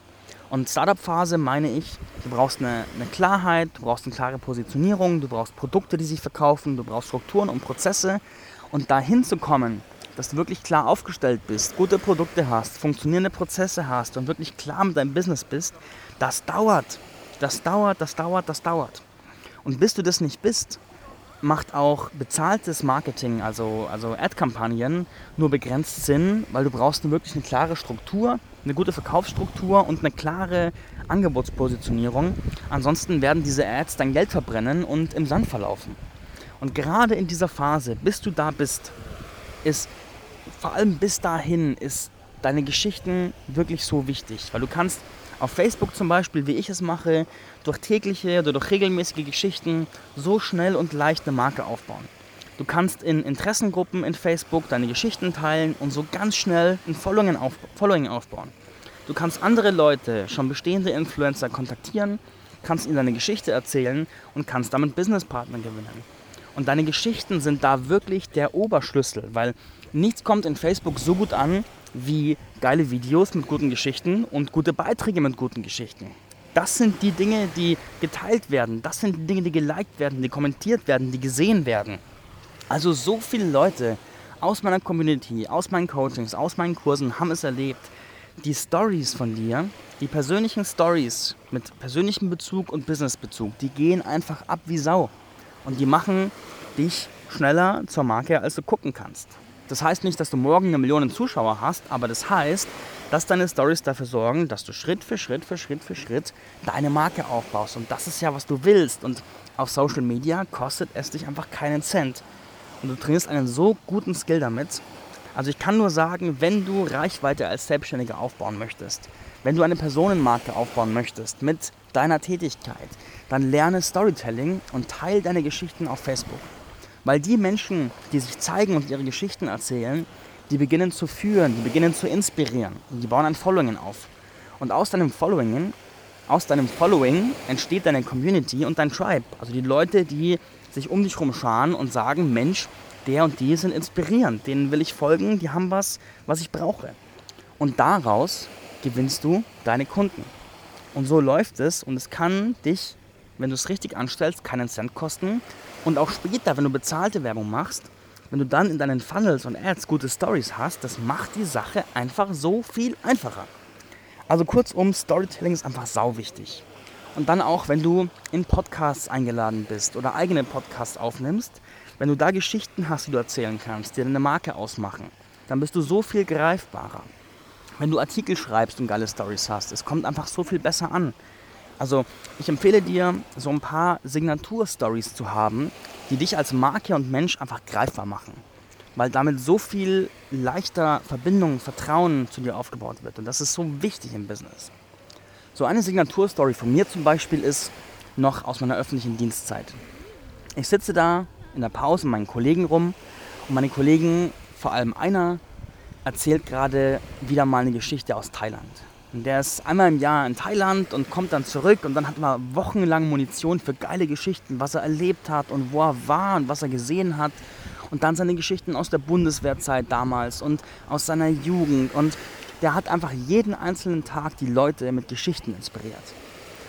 Und Startup-Phase meine ich, du brauchst eine, eine, Klarheit, du brauchst eine klare Positionierung, du brauchst Produkte, die sich verkaufen, du brauchst Strukturen und Prozesse. Und dahin zu kommen, dass du wirklich klar aufgestellt bist, gute Produkte hast, funktionierende Prozesse hast und wirklich klar mit deinem Business bist, das dauert. Das dauert, das dauert, das dauert. Und bis du das nicht bist, macht auch bezahltes Marketing, also, also Ad-Kampagnen, nur begrenzt Sinn, weil du brauchst wirklich eine klare Struktur, eine gute Verkaufsstruktur und eine klare Angebotspositionierung. Ansonsten werden diese Ads dein Geld verbrennen und im Sand verlaufen. Und gerade in dieser Phase, bis du da bist, ist vor allem bis dahin ist deine Geschichten wirklich so wichtig, weil du kannst auf Facebook zum Beispiel, wie ich es mache, durch tägliche oder durch regelmäßige Geschichten so schnell und leicht eine Marke aufbauen. Du kannst in Interessengruppen in Facebook deine Geschichten teilen und so ganz schnell ein Following, auf, Following aufbauen. Du kannst andere Leute, schon bestehende Influencer kontaktieren, kannst ihnen deine Geschichte erzählen und kannst damit Businesspartner gewinnen. Und deine Geschichten sind da wirklich der Oberschlüssel, weil nichts kommt in Facebook so gut an wie geile Videos mit guten Geschichten und gute Beiträge mit guten Geschichten. Das sind die Dinge, die geteilt werden. Das sind die Dinge, die geliked werden, die kommentiert werden, die gesehen werden. Also so viele Leute aus meiner Community, aus meinen Coachings, aus meinen Kursen haben es erlebt. Die Stories von dir, die persönlichen Stories mit persönlichem Bezug und Businessbezug, die gehen einfach ab wie Sau. Und die machen dich schneller zur Marke, als du gucken kannst. Das heißt nicht, dass du morgen eine Million Zuschauer hast, aber das heißt, dass deine Stories dafür sorgen, dass du Schritt für Schritt für Schritt für Schritt deine Marke aufbaust. Und das ist ja, was du willst. Und auf Social Media kostet es dich einfach keinen Cent. Und du trainierst einen so guten Skill damit. Also ich kann nur sagen, wenn du Reichweite als Selbstständiger aufbauen möchtest, wenn du eine Personenmarke aufbauen möchtest mit deiner Tätigkeit, dann lerne Storytelling und teile deine Geschichten auf Facebook. Weil die Menschen, die sich zeigen und ihre Geschichten erzählen, die beginnen zu führen, die beginnen zu inspirieren die bauen ein Following auf. Und aus deinem Following, aus deinem Following entsteht deine Community und dein Tribe. Also die Leute, die sich um dich herum scharen und sagen, Mensch, der und die sind inspirierend, denen will ich folgen, die haben was, was ich brauche. Und daraus gewinnst du deine Kunden. Und so läuft es und es kann dich, wenn du es richtig anstellst, keinen Cent kosten. Und auch später, wenn du bezahlte Werbung machst, wenn du dann in deinen Funnels und Ads gute Stories hast, das macht die Sache einfach so viel einfacher. Also kurzum, Storytelling ist einfach sau wichtig. Und dann auch, wenn du in Podcasts eingeladen bist oder eigene Podcasts aufnimmst, wenn du da Geschichten hast, die du erzählen kannst, die deine Marke ausmachen, dann bist du so viel greifbarer wenn du Artikel schreibst und geile Stories hast. Es kommt einfach so viel besser an. Also ich empfehle dir, so ein paar Signatur-Stories zu haben, die dich als Marke und Mensch einfach greifbar machen. Weil damit so viel leichter Verbindung, Vertrauen zu dir aufgebaut wird. Und das ist so wichtig im Business. So eine Signaturstory von mir zum Beispiel ist noch aus meiner öffentlichen Dienstzeit. Ich sitze da in der Pause mit meinen Kollegen rum und meine Kollegen, vor allem einer, erzählt gerade wieder mal eine Geschichte aus Thailand. Der ist einmal im Jahr in Thailand und kommt dann zurück und dann hat man wochenlang Munition für geile Geschichten, was er erlebt hat und wo er war und was er gesehen hat. Und dann seine Geschichten aus der Bundeswehrzeit damals und aus seiner Jugend. Und der hat einfach jeden einzelnen Tag die Leute mit Geschichten inspiriert.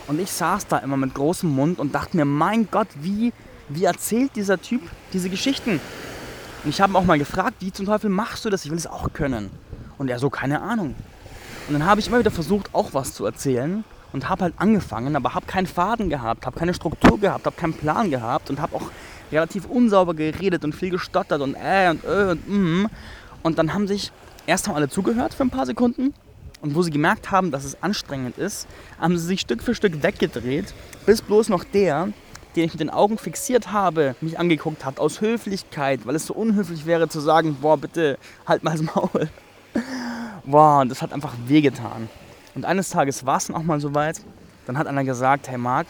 Und ich saß da immer mit großem Mund und dachte mir, mein Gott, wie, wie erzählt dieser Typ diese Geschichten? Und ich habe ihn auch mal gefragt, wie zum Teufel machst du das? Ich will es auch können. Und er so, keine Ahnung. Und dann habe ich immer wieder versucht, auch was zu erzählen und habe halt angefangen, aber habe keinen Faden gehabt, habe keine Struktur gehabt, habe keinen Plan gehabt und habe auch relativ unsauber geredet und viel gestottert und äh und äh und mm. Und dann haben sich erst haben alle zugehört für ein paar Sekunden und wo sie gemerkt haben, dass es anstrengend ist, haben sie sich Stück für Stück weggedreht, bis bloß noch der, den ich mit den Augen fixiert habe, mich angeguckt hat, aus Höflichkeit, weil es so unhöflich wäre zu sagen, boah, bitte halt mal das Maul. Boah, und das hat einfach wehgetan. Und eines Tages war es dann auch mal so weit, dann hat einer gesagt, hey Marc,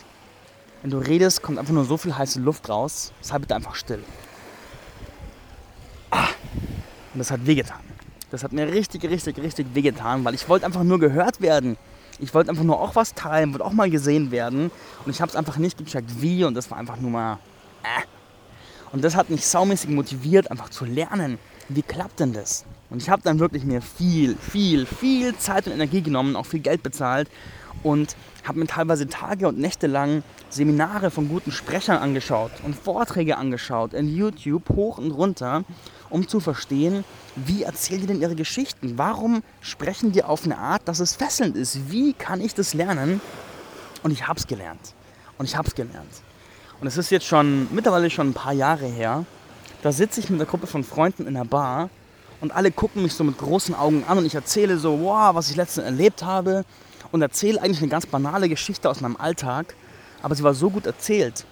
wenn du redest, kommt einfach nur so viel heiße Luft raus, sei bitte einfach still. Ah, und das hat wehgetan. Das hat mir richtig, richtig, richtig wehgetan, weil ich wollte einfach nur gehört werden. Ich wollte einfach nur auch was teilen, wollte auch mal gesehen werden. Und ich habe es einfach nicht gecheckt, wie. Und das war einfach nur mal. Äh. Und das hat mich saumäßig motiviert, einfach zu lernen, wie klappt denn das? Und ich habe dann wirklich mir viel, viel, viel Zeit und Energie genommen, auch viel Geld bezahlt und habe mir teilweise Tage und Nächte lang Seminare von guten Sprechern angeschaut und Vorträge angeschaut in YouTube hoch und runter, um zu verstehen, wie erzählen die denn ihre Geschichten? Warum sprechen die auf eine Art, dass es fesselnd ist? Wie kann ich das lernen? Und ich habe es gelernt. Und ich habe es gelernt. Und es ist jetzt schon mittlerweile schon ein paar Jahre her. Da sitze ich mit einer Gruppe von Freunden in der Bar und alle gucken mich so mit großen Augen an und ich erzähle so, wow, was ich letztens erlebt habe und erzähle eigentlich eine ganz banale Geschichte aus meinem Alltag, aber sie war so gut erzählt,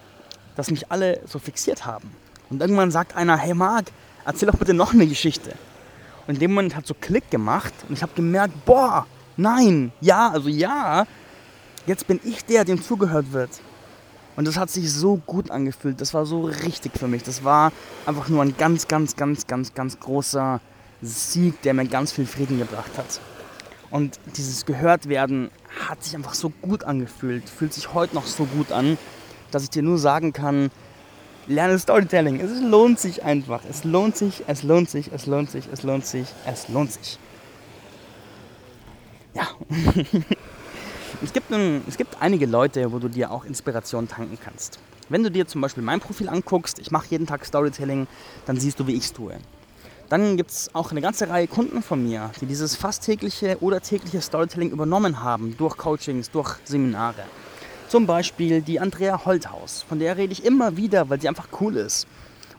dass mich alle so fixiert haben. Und irgendwann sagt einer, hey Marc, erzähl doch bitte noch eine Geschichte. Und in dem Moment hat so Klick gemacht und ich habe gemerkt, boah, nein, ja, also ja, jetzt bin ich der, dem zugehört wird. Und das hat sich so gut angefühlt. Das war so richtig für mich. Das war einfach nur ein ganz, ganz, ganz, ganz, ganz großer Sieg, der mir ganz viel Frieden gebracht hat. Und dieses Gehörtwerden hat sich einfach so gut angefühlt, fühlt sich heute noch so gut an, dass ich dir nur sagen kann, lerne Storytelling. Es lohnt sich einfach. Es lohnt sich, es lohnt sich, es lohnt sich, es lohnt sich, es lohnt sich. Ja. es, gibt ein, es gibt einige Leute, wo du dir auch Inspiration tanken kannst. Wenn du dir zum Beispiel mein Profil anguckst, ich mache jeden Tag Storytelling, dann siehst du, wie ich es tue. Dann gibt es auch eine ganze Reihe Kunden von mir, die dieses fast tägliche oder tägliche Storytelling übernommen haben durch Coachings, durch Seminare. Zum Beispiel die Andrea Holthaus, von der rede ich immer wieder, weil sie einfach cool ist.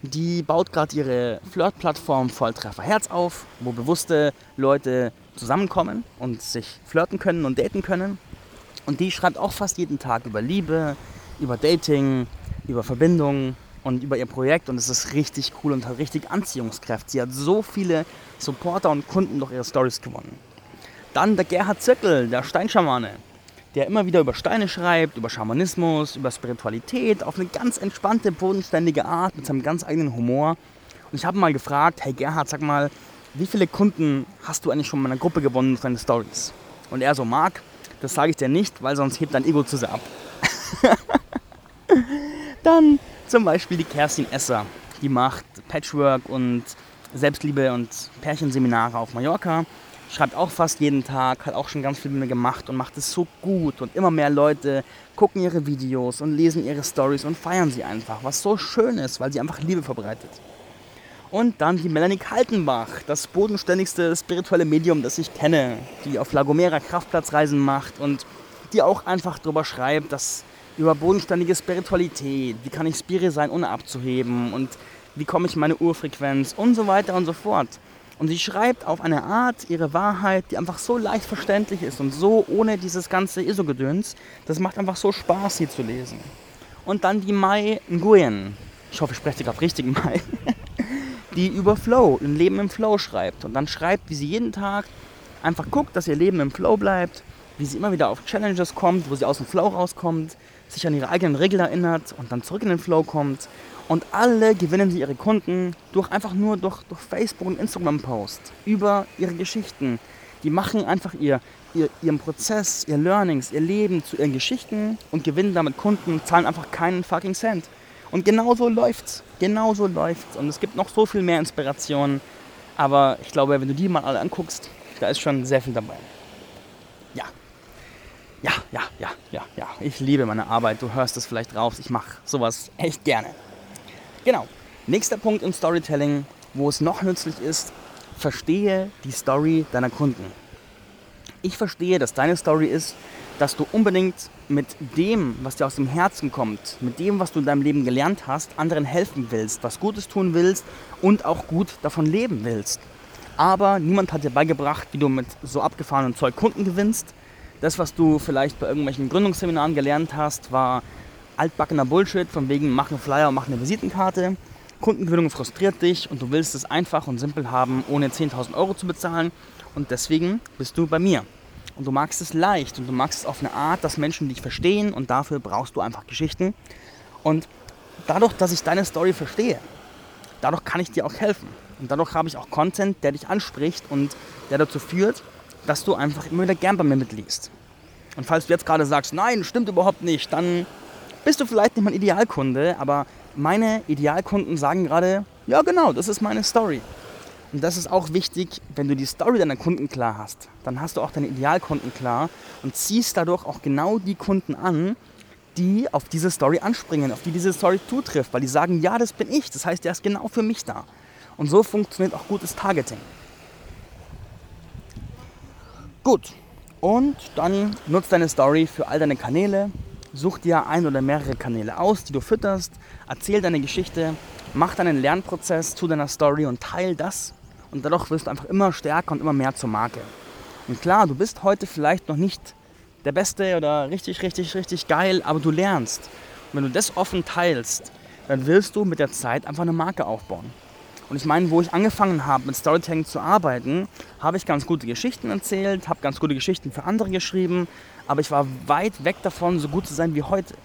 Die baut gerade ihre Flirt-Plattform Volltreffer Herz auf, wo bewusste Leute zusammenkommen und sich flirten können und daten können. Und die schreibt auch fast jeden Tag über Liebe, über Dating, über Verbindungen und über ihr Projekt und es ist richtig cool und hat richtig Anziehungskraft. Sie hat so viele Supporter und Kunden durch ihre Stories gewonnen. Dann der Gerhard Zirkel, der Steinschamane, der immer wieder über Steine schreibt, über Schamanismus, über Spiritualität, auf eine ganz entspannte, bodenständige Art, mit seinem ganz eigenen Humor. Und ich habe mal gefragt, hey Gerhard, sag mal, wie viele Kunden hast du eigentlich schon in meiner Gruppe gewonnen durch deine Stories? Und er so, Marc, das sage ich dir nicht, weil sonst hebt dein Ego zu sehr ab. Dann zum Beispiel die Kerstin Esser. Die macht Patchwork und Selbstliebe und Pärchenseminare auf Mallorca. Schreibt auch fast jeden Tag, hat auch schon ganz viel mit mir gemacht und macht es so gut. Und immer mehr Leute gucken ihre Videos und lesen ihre Stories und feiern sie einfach, was so schön ist, weil sie einfach Liebe verbreitet. Und dann die Melanie Kaltenbach, das bodenständigste spirituelle Medium, das ich kenne, die auf Lagomera Kraftplatzreisen macht und die auch einfach darüber schreibt, dass über bodenständige Spiritualität, wie kann ich Spiri sein, ohne abzuheben und wie komme ich in meine Urfrequenz und so weiter und so fort. Und sie schreibt auf eine Art ihre Wahrheit, die einfach so leicht verständlich ist und so ohne dieses ganze ISO-Gedöns. Das macht einfach so Spaß, sie zu lesen. Und dann die Mai Nguyen. Ich hoffe, ich spreche sie gerade richtig, Mai. Die über Flow, ein Leben im Flow schreibt. Und dann schreibt, wie sie jeden Tag einfach guckt, dass ihr Leben im Flow bleibt, wie sie immer wieder auf Challenges kommt, wo sie aus dem Flow rauskommt, sich an ihre eigenen Regeln erinnert und dann zurück in den Flow kommt. Und alle gewinnen sie ihre Kunden durch einfach nur durch, durch Facebook und Instagram Post über ihre Geschichten. Die machen einfach ihr, ihr, ihren Prozess, ihr Learnings, ihr Leben zu ihren Geschichten und gewinnen damit Kunden, zahlen einfach keinen fucking Cent. Und genau so läuft's. Genau so läuft's. Und es gibt noch so viel mehr Inspirationen. Aber ich glaube, wenn du die mal alle anguckst, da ist schon sehr viel dabei. Ja, ja, ja, ja, ja. Ich liebe meine Arbeit. Du hörst es vielleicht raus. Ich mache sowas echt gerne. Genau. Nächster Punkt im Storytelling, wo es noch nützlich ist, verstehe die Story deiner Kunden. Ich verstehe, dass deine Story ist, dass du unbedingt mit dem, was dir aus dem Herzen kommt, mit dem, was du in deinem Leben gelernt hast, anderen helfen willst, was Gutes tun willst und auch gut davon leben willst. Aber niemand hat dir beigebracht, wie du mit so abgefahrenem Zeug Kunden gewinnst das, was du vielleicht bei irgendwelchen Gründungsseminaren gelernt hast, war altbackener Bullshit, von wegen mach einen Flyer und mach eine Visitenkarte. Kundengewinnung frustriert dich und du willst es einfach und simpel haben, ohne 10.000 Euro zu bezahlen. Und deswegen bist du bei mir. Und du magst es leicht und du magst es auf eine Art, dass Menschen dich verstehen und dafür brauchst du einfach Geschichten. Und dadurch, dass ich deine Story verstehe, dadurch kann ich dir auch helfen. Und dadurch habe ich auch Content, der dich anspricht und der dazu führt, dass du einfach immer wieder gern bei mir mitliest. Und falls du jetzt gerade sagst, nein, stimmt überhaupt nicht, dann bist du vielleicht nicht mein Idealkunde, aber meine Idealkunden sagen gerade, ja genau, das ist meine Story. Und das ist auch wichtig, wenn du die Story deiner Kunden klar hast. Dann hast du auch deine Idealkunden klar und ziehst dadurch auch genau die Kunden an, die auf diese Story anspringen, auf die diese Story zutrifft, weil die sagen, ja, das bin ich. Das heißt, der ist genau für mich da. Und so funktioniert auch gutes Targeting. Gut. Und dann nutzt deine Story für all deine Kanäle. Such dir ein oder mehrere Kanäle aus, die du fütterst. Erzähl deine Geschichte. Mach deinen Lernprozess zu deiner Story und teil das. Und dadurch wirst du einfach immer stärker und immer mehr zur Marke. Und klar, du bist heute vielleicht noch nicht der Beste oder richtig, richtig, richtig geil, aber du lernst. Und wenn du das offen teilst, dann wirst du mit der Zeit einfach eine Marke aufbauen. Und ich meine, wo ich angefangen habe, mit Storytelling zu arbeiten, habe ich ganz gute Geschichten erzählt, habe ganz gute Geschichten für andere geschrieben, aber ich war weit weg davon, so gut zu sein wie heute.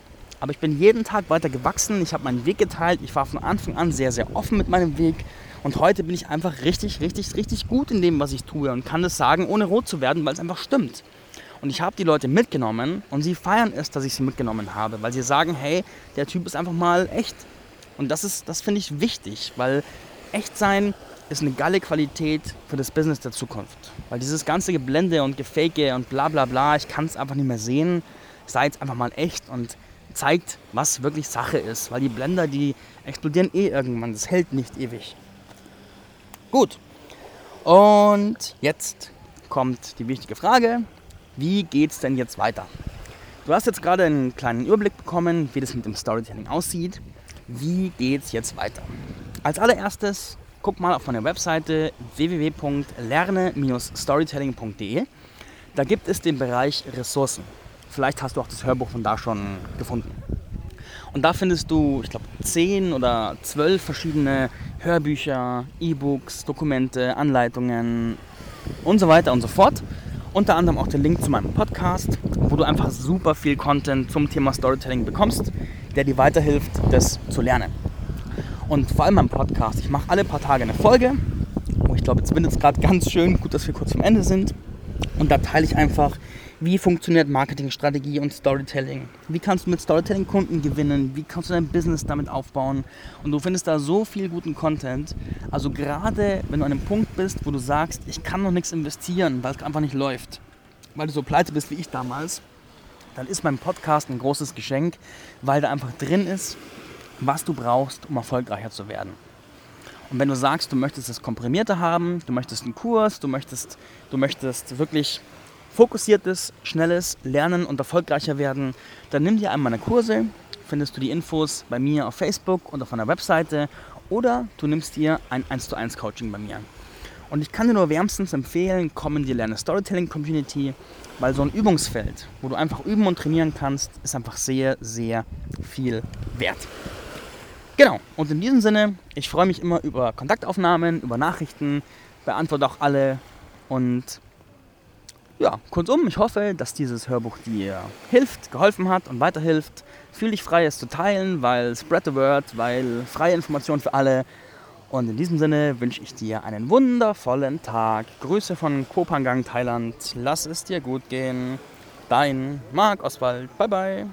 Aber ich bin jeden Tag weiter gewachsen, ich habe meinen Weg geteilt, ich war von Anfang an sehr, sehr offen mit meinem Weg und heute bin ich einfach richtig, richtig, richtig gut in dem, was ich tue und kann das sagen, ohne rot zu werden, weil es einfach stimmt. Und ich habe die Leute mitgenommen und sie feiern es, dass ich sie mitgenommen habe, weil sie sagen, hey, der Typ ist einfach mal echt. Und das ist, das finde ich wichtig, weil echt sein ist eine geile Qualität für das Business der Zukunft. Weil dieses ganze Geblende und Gefake und bla bla bla, ich kann es einfach nicht mehr sehen. Seid einfach mal echt und zeigt, was wirklich Sache ist. Weil die Blender, die explodieren eh irgendwann. Das hält nicht ewig. Gut. Und jetzt kommt die wichtige Frage wie geht es denn jetzt weiter? Du hast jetzt gerade einen kleinen Überblick bekommen, wie das mit dem Storytelling aussieht. Wie geht es jetzt weiter? Als allererstes guck mal auf meine Webseite www.lerne-storytelling.de. Da gibt es den Bereich Ressourcen. Vielleicht hast du auch das Hörbuch von da schon gefunden. Und da findest du, ich glaube, 10 oder 12 verschiedene Hörbücher, E-Books, Dokumente, Anleitungen und so weiter und so fort. Unter anderem auch den Link zu meinem Podcast, wo du einfach super viel Content zum Thema Storytelling bekommst, der dir weiterhilft, das zu lernen. Und vor allem mein Podcast. Ich mache alle paar Tage eine Folge. Oh, ich glaube, jetzt windet es gerade ganz schön. Gut, dass wir kurz zum Ende sind. Und da teile ich einfach wie funktioniert Marketingstrategie und Storytelling? Wie kannst du mit Storytelling Kunden gewinnen? Wie kannst du dein Business damit aufbauen? Und du findest da so viel guten Content. Also gerade wenn du an einem Punkt bist, wo du sagst, ich kann noch nichts investieren, weil es einfach nicht läuft, weil du so pleite bist wie ich damals, dann ist mein Podcast ein großes Geschenk, weil da einfach drin ist, was du brauchst, um erfolgreicher zu werden. Und wenn du sagst, du möchtest es komprimierter haben, du möchtest einen Kurs, du möchtest, du möchtest wirklich fokussiertes, schnelles Lernen und erfolgreicher werden, dann nimm dir einmal meine Kurse, findest du die Infos bei mir auf Facebook und auf meiner Webseite oder du nimmst dir ein 1 zu 1 Coaching bei mir. Und ich kann dir nur wärmstens empfehlen, komm in die Lerne Storytelling Community, weil so ein Übungsfeld, wo du einfach üben und trainieren kannst, ist einfach sehr, sehr viel wert. Genau, und in diesem Sinne, ich freue mich immer über Kontaktaufnahmen, über Nachrichten, beantworte auch alle und ja, kurzum, ich hoffe, dass dieses Hörbuch dir hilft, geholfen hat und weiterhilft. Fühl dich frei, es zu teilen, weil spread the word, weil freie Information für alle. Und in diesem Sinne wünsche ich dir einen wundervollen Tag. Grüße von Kopangang, Thailand. Lass es dir gut gehen. Dein Marc Oswald. Bye bye.